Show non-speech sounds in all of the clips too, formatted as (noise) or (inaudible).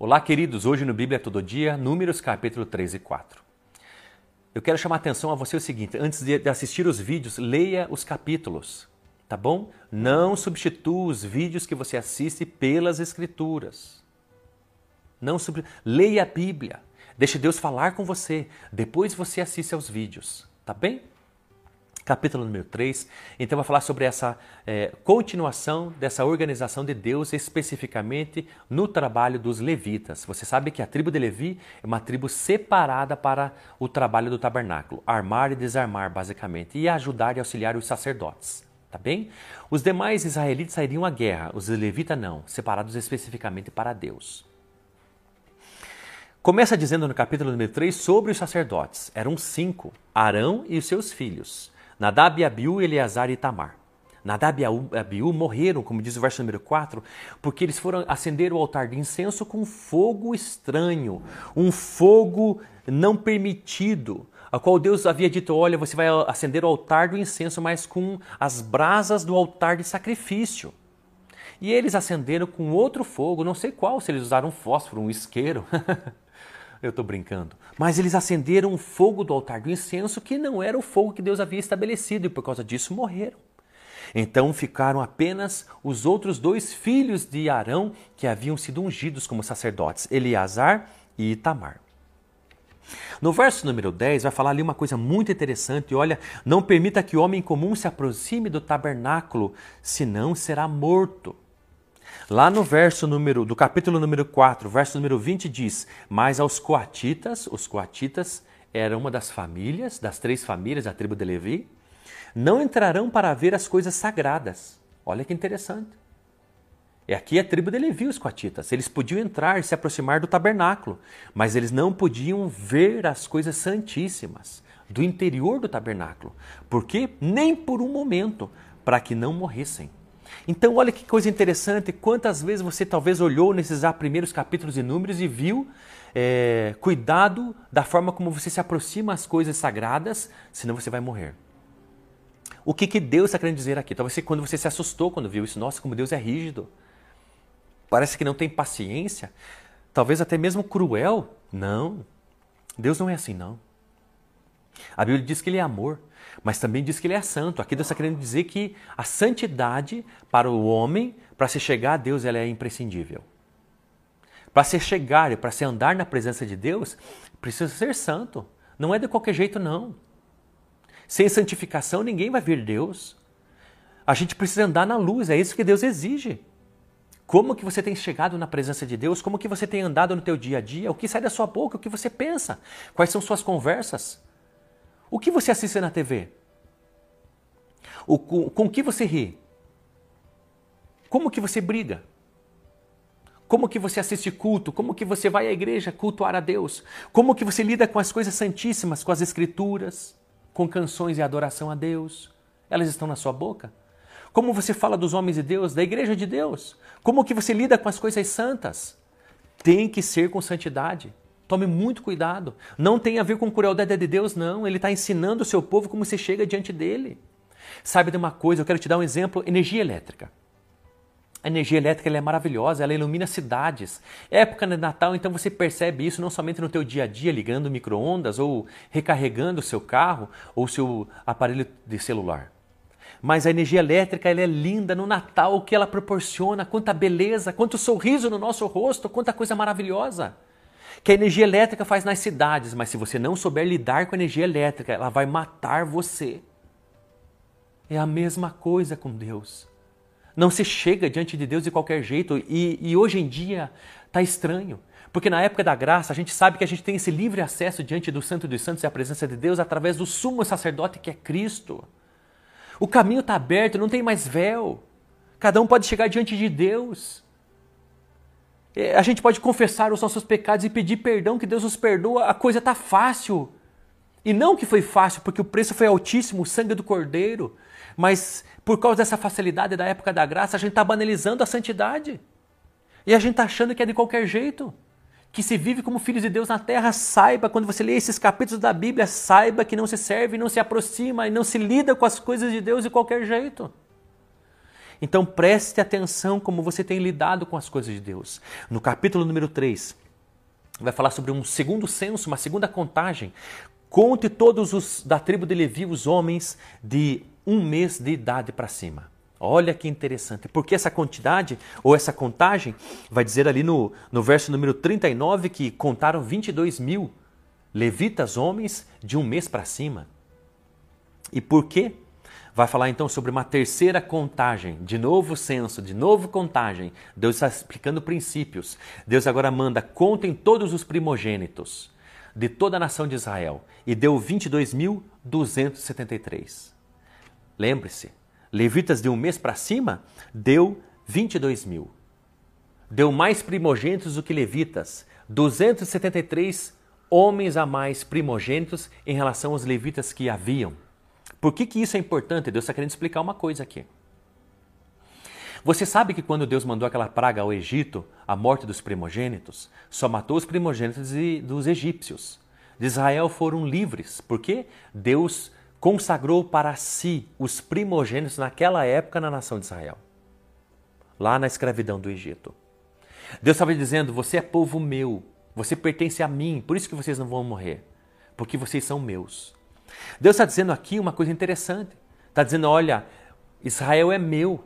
Olá, queridos. Hoje no Bíblia Todo Dia, Números capítulo 3 e 4. Eu quero chamar a atenção a você o seguinte: antes de assistir os vídeos, leia os capítulos, tá bom? Não substitua os vídeos que você assiste pelas Escrituras. Não sub... Leia a Bíblia. Deixe Deus falar com você. Depois você assiste aos vídeos, tá bem? Capítulo número 3. Então, vai falar sobre essa é, continuação dessa organização de Deus, especificamente no trabalho dos levitas. Você sabe que a tribo de Levi é uma tribo separada para o trabalho do tabernáculo, armar e desarmar, basicamente, e ajudar e auxiliar os sacerdotes. Tá bem? Os demais israelitas sairiam à guerra, os levitas não, separados especificamente para Deus. Começa dizendo no capítulo número 3 sobre os sacerdotes. Eram cinco: Arão e os seus filhos. Nadab, Abiú, Eleazar e Tamar. Nadab e Abiú morreram, como diz o verso número 4, porque eles foram acender o altar de incenso com fogo estranho, um fogo não permitido, a qual Deus havia dito: Olha, você vai acender o altar do incenso, mas com as brasas do altar de sacrifício. E eles acenderam com outro fogo, não sei qual, se eles usaram um fósforo, um isqueiro. (laughs) Eu estou brincando. Mas eles acenderam o fogo do altar do incenso, que não era o fogo que Deus havia estabelecido, e por causa disso morreram. Então ficaram apenas os outros dois filhos de Arão que haviam sido ungidos como sacerdotes, Eleazar e Itamar. No verso número 10 vai falar ali uma coisa muito interessante. Olha, não permita que o homem comum se aproxime do tabernáculo, senão será morto. Lá no verso número do capítulo número 4, verso número 20 diz: "Mas aos coatitas, os coatitas eram uma das famílias, das três famílias da tribo de Levi, não entrarão para ver as coisas sagradas." Olha que interessante. É aqui a tribo de Levi, os coatitas. Eles podiam entrar e se aproximar do tabernáculo, mas eles não podiam ver as coisas santíssimas do interior do tabernáculo. Por quê? Nem por um momento, para que não morressem. Então, olha que coisa interessante. Quantas vezes você talvez olhou nesses primeiros capítulos e números e viu é, cuidado da forma como você se aproxima às coisas sagradas, senão você vai morrer. O que, que Deus está querendo dizer aqui? Talvez quando você se assustou quando viu isso, nossa, como Deus é rígido. Parece que não tem paciência. Talvez até mesmo cruel. Não. Deus não é assim, não. A Bíblia diz que Ele é amor mas também diz que ele é santo. Aqui Deus está querendo dizer que a santidade para o homem, para se chegar a Deus, ela é imprescindível. Para se chegar e para se andar na presença de Deus, precisa ser santo. Não é de qualquer jeito, não. Sem santificação, ninguém vai vir Deus. A gente precisa andar na luz, é isso que Deus exige. Como que você tem chegado na presença de Deus? Como que você tem andado no teu dia a dia? O que sai da sua boca? O que você pensa? Quais são suas conversas? O que você assiste na TV? O, com, com que você ri? Como que você briga? Como que você assiste culto? Como que você vai à igreja cultuar a Deus? Como que você lida com as coisas santíssimas, com as escrituras, com canções e adoração a Deus? Elas estão na sua boca? Como você fala dos homens de Deus, da igreja de Deus? Como que você lida com as coisas santas? Tem que ser com santidade. Tome muito cuidado. Não tem a ver com crueldade de Deus, não. Ele está ensinando o seu povo como você chega diante dele. Sabe de uma coisa, eu quero te dar um exemplo: energia elétrica. A energia elétrica é maravilhosa, ela ilumina cidades. Época de Natal, então você percebe isso não somente no teu dia a dia, ligando micro-ondas ou recarregando o seu carro ou seu aparelho de celular. Mas a energia elétrica ela é linda no Natal, o que ela proporciona, quanta beleza, quanto sorriso no nosso rosto, quanta coisa maravilhosa que a energia elétrica faz nas cidades, mas se você não souber lidar com a energia elétrica, ela vai matar você. É a mesma coisa com Deus. Não se chega diante de Deus de qualquer jeito e, e hoje em dia está estranho. Porque na época da graça a gente sabe que a gente tem esse livre acesso diante do Santo dos Santos e a presença de Deus através do sumo sacerdote que é Cristo. O caminho está aberto, não tem mais véu. Cada um pode chegar diante de Deus. É, a gente pode confessar os nossos pecados e pedir perdão, que Deus nos perdoa, a coisa está fácil. E não que foi fácil, porque o preço foi altíssimo, o sangue do cordeiro. Mas por causa dessa facilidade da época da graça, a gente está banalizando a santidade. E a gente está achando que é de qualquer jeito. Que se vive como filhos de Deus na terra, saiba, quando você lê esses capítulos da Bíblia, saiba que não se serve, não se aproxima e não se lida com as coisas de Deus de qualquer jeito. Então preste atenção como você tem lidado com as coisas de Deus. No capítulo número 3, vai falar sobre um segundo censo, uma segunda contagem. Conte todos os da tribo de Levi, os homens de um mês de idade para cima. Olha que interessante, porque essa quantidade ou essa contagem vai dizer ali no, no verso número 39 que contaram 22 mil levitas homens de um mês para cima. E por quê? Vai falar então sobre uma terceira contagem, de novo censo, de novo contagem. Deus está explicando princípios. Deus agora manda: contem todos os primogênitos de toda a nação de Israel. E deu 22.273. Lembre-se, levitas de um mês para cima, deu 22 mil. Deu mais primogênitos do que levitas, 273 homens a mais primogênitos em relação aos levitas que haviam. Por que, que isso é importante? Deus está querendo explicar uma coisa aqui. Você sabe que quando Deus mandou aquela praga ao Egito, a morte dos primogênitos, só matou os primogênitos dos egípcios. De Israel foram livres, porque Deus consagrou para si os primogênitos naquela época na nação de Israel, lá na escravidão do Egito. Deus estava dizendo: Você é povo meu, você pertence a mim, por isso que vocês não vão morrer, porque vocês são meus. Deus está dizendo aqui uma coisa interessante. Está dizendo: olha, Israel é meu.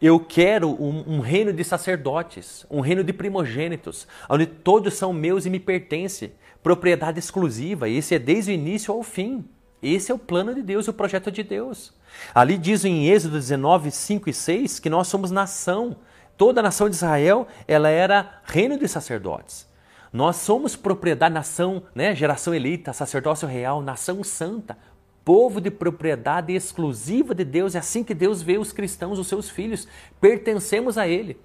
Eu quero um, um, reino de sacerdotes, um reino de primogênitos, onde todos são meus e me pertencem, propriedade exclusiva. Esse é desde o início ao fim. Esse é o plano de Deus, o projeto de Deus. Ali diz em Êxodo 19, 5 e 6 que nós somos nação. Toda a nação de Israel ela era reino de sacerdotes. Nós somos propriedade, nação, né, geração eleita, sacerdócio real, nação santa, povo de propriedade exclusiva de Deus. É assim que Deus vê os cristãos, os seus filhos. Pertencemos a Ele.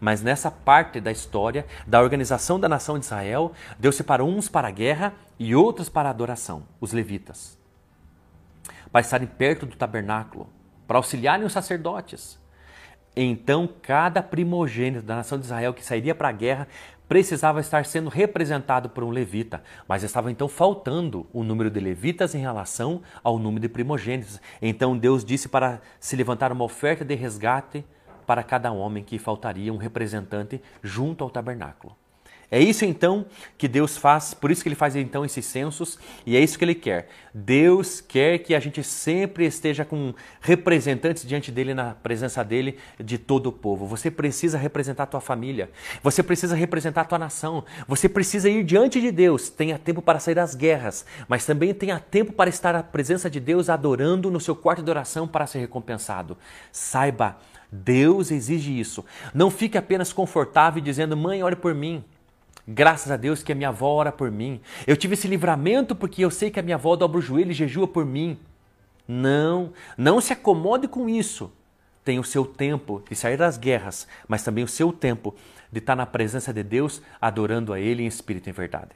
Mas nessa parte da história, da organização da nação de Israel, Deus separou uns para a guerra e outros para a adoração, os levitas, para estarem perto do tabernáculo, para auxiliarem os sacerdotes. Então, cada primogênito da nação de Israel que sairia para a guerra precisava estar sendo representado por um levita, mas estava então faltando o número de levitas em relação ao número de primogênitos. Então Deus disse para se levantar uma oferta de resgate para cada homem que faltaria um representante junto ao tabernáculo. É isso então que Deus faz, por isso que ele faz então esses censos e é isso que ele quer. Deus quer que a gente sempre esteja com representantes diante dele, na presença dele, de todo o povo. Você precisa representar a tua família, você precisa representar a tua nação, você precisa ir diante de Deus. Tenha tempo para sair das guerras, mas também tenha tempo para estar à presença de Deus adorando no seu quarto de oração para ser recompensado. Saiba, Deus exige isso. Não fique apenas confortável dizendo, mãe, ore por mim. Graças a Deus que a minha avó ora por mim. Eu tive esse livramento porque eu sei que a minha avó dobra o joelho e jejua por mim. Não, não se acomode com isso. Tem o seu tempo de sair das guerras, mas também o seu tempo de estar na presença de Deus, adorando a Ele em espírito e em verdade.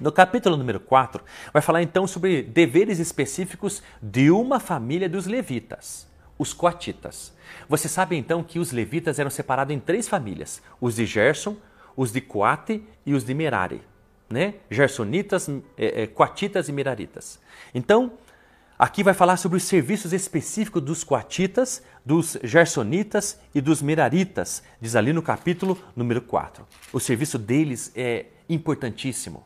No capítulo número 4, vai falar então sobre deveres específicos de uma família dos levitas, os coatitas. Você sabe então que os levitas eram separados em três famílias: os de Gerson, os de Coate e os de Merari, né? Gersonitas, é, é, Coatitas e Meraritas. Então, aqui vai falar sobre os serviços específicos dos Coatitas, dos Gersonitas e dos Meraritas, diz ali no capítulo número 4. O serviço deles é importantíssimo.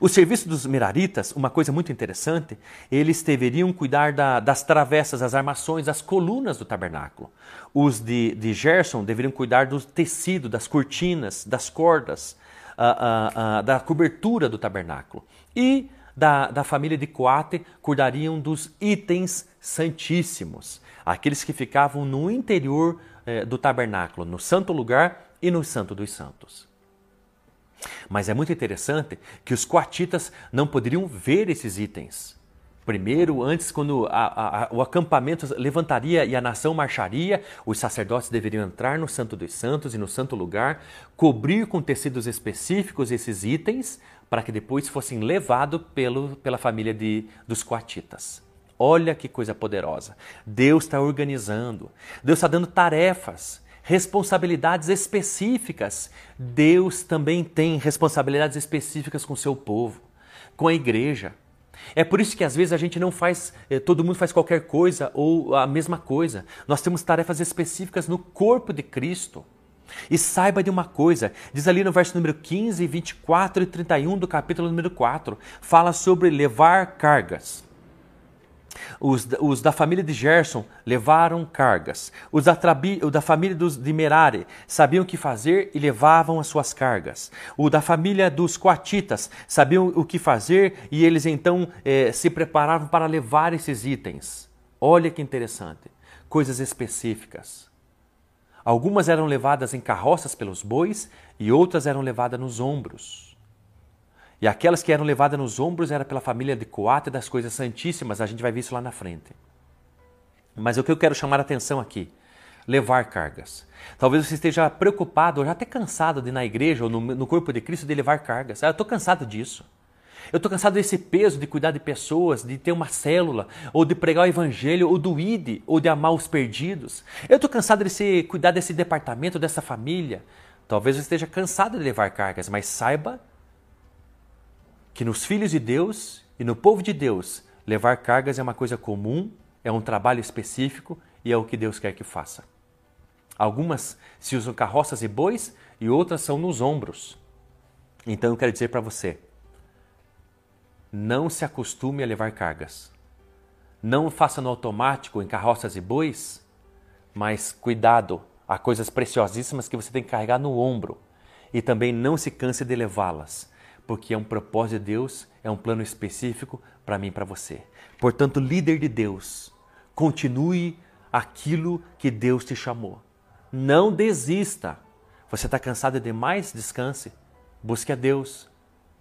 O serviço dos Meraritas, uma coisa muito interessante, eles deveriam cuidar da, das travessas, das armações, das colunas do tabernáculo. Os de, de Gerson deveriam cuidar do tecido, das cortinas, das cordas, uh, uh, uh, da cobertura do tabernáculo. E da, da família de Coate cuidariam dos itens santíssimos, aqueles que ficavam no interior eh, do tabernáculo, no santo lugar e no santo dos santos. Mas é muito interessante que os coatitas não poderiam ver esses itens. Primeiro, antes, quando a, a, o acampamento levantaria e a nação marcharia, os sacerdotes deveriam entrar no Santo dos Santos e no Santo Lugar, cobrir com tecidos específicos esses itens, para que depois fossem levados pela família de, dos coatitas. Olha que coisa poderosa. Deus está organizando, Deus está dando tarefas responsabilidades específicas. Deus também tem responsabilidades específicas com o seu povo, com a igreja. É por isso que às vezes a gente não faz, eh, todo mundo faz qualquer coisa ou a mesma coisa. Nós temos tarefas específicas no corpo de Cristo. E saiba de uma coisa, diz ali no verso número 15, 24 e 31 do capítulo número 4, fala sobre levar cargas. Os, os, da família de Gerson levaram cargas. Os da, trabi, da família dos, de Merari sabiam o que fazer e levavam as suas cargas. O da família dos Coatitas sabiam o que fazer e eles então eh, se preparavam para levar esses itens. Olha que interessante. Coisas específicas. Algumas eram levadas em carroças pelos bois e outras eram levadas nos ombros. E aquelas que eram levadas nos ombros era pela família de Coate das coisas santíssimas, a gente vai ver isso lá na frente. Mas o que eu quero chamar a atenção aqui, levar cargas. Talvez você esteja preocupado, ou já até cansado de ir na igreja ou no, no corpo de Cristo de levar cargas. Ah, eu estou cansado disso. Eu estou cansado desse peso de cuidar de pessoas, de ter uma célula, ou de pregar o evangelho, ou do ID, ou de amar os perdidos. Eu estou cansado de se, cuidar desse departamento, dessa família. Talvez você esteja cansado de levar cargas, mas saiba que nos filhos de Deus e no povo de Deus, levar cargas é uma coisa comum, é um trabalho específico e é o que Deus quer que faça. Algumas se usam carroças e bois e outras são nos ombros. Então eu quero dizer para você: não se acostume a levar cargas. Não faça no automático em carroças e bois, mas cuidado, há coisas preciosíssimas que você tem que carregar no ombro. E também não se canse de levá-las porque é um propósito de Deus, é um plano específico para mim e para você. Portanto, líder de Deus, continue aquilo que Deus te chamou. Não desista. Você está cansado demais? Descanse. Busque a Deus.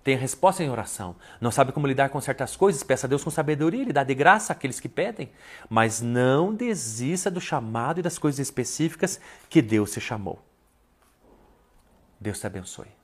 Tenha resposta em oração. Não sabe como lidar com certas coisas? Peça a Deus com sabedoria. Ele dá de graça àqueles que pedem. Mas não desista do chamado e das coisas específicas que Deus te chamou. Deus te abençoe.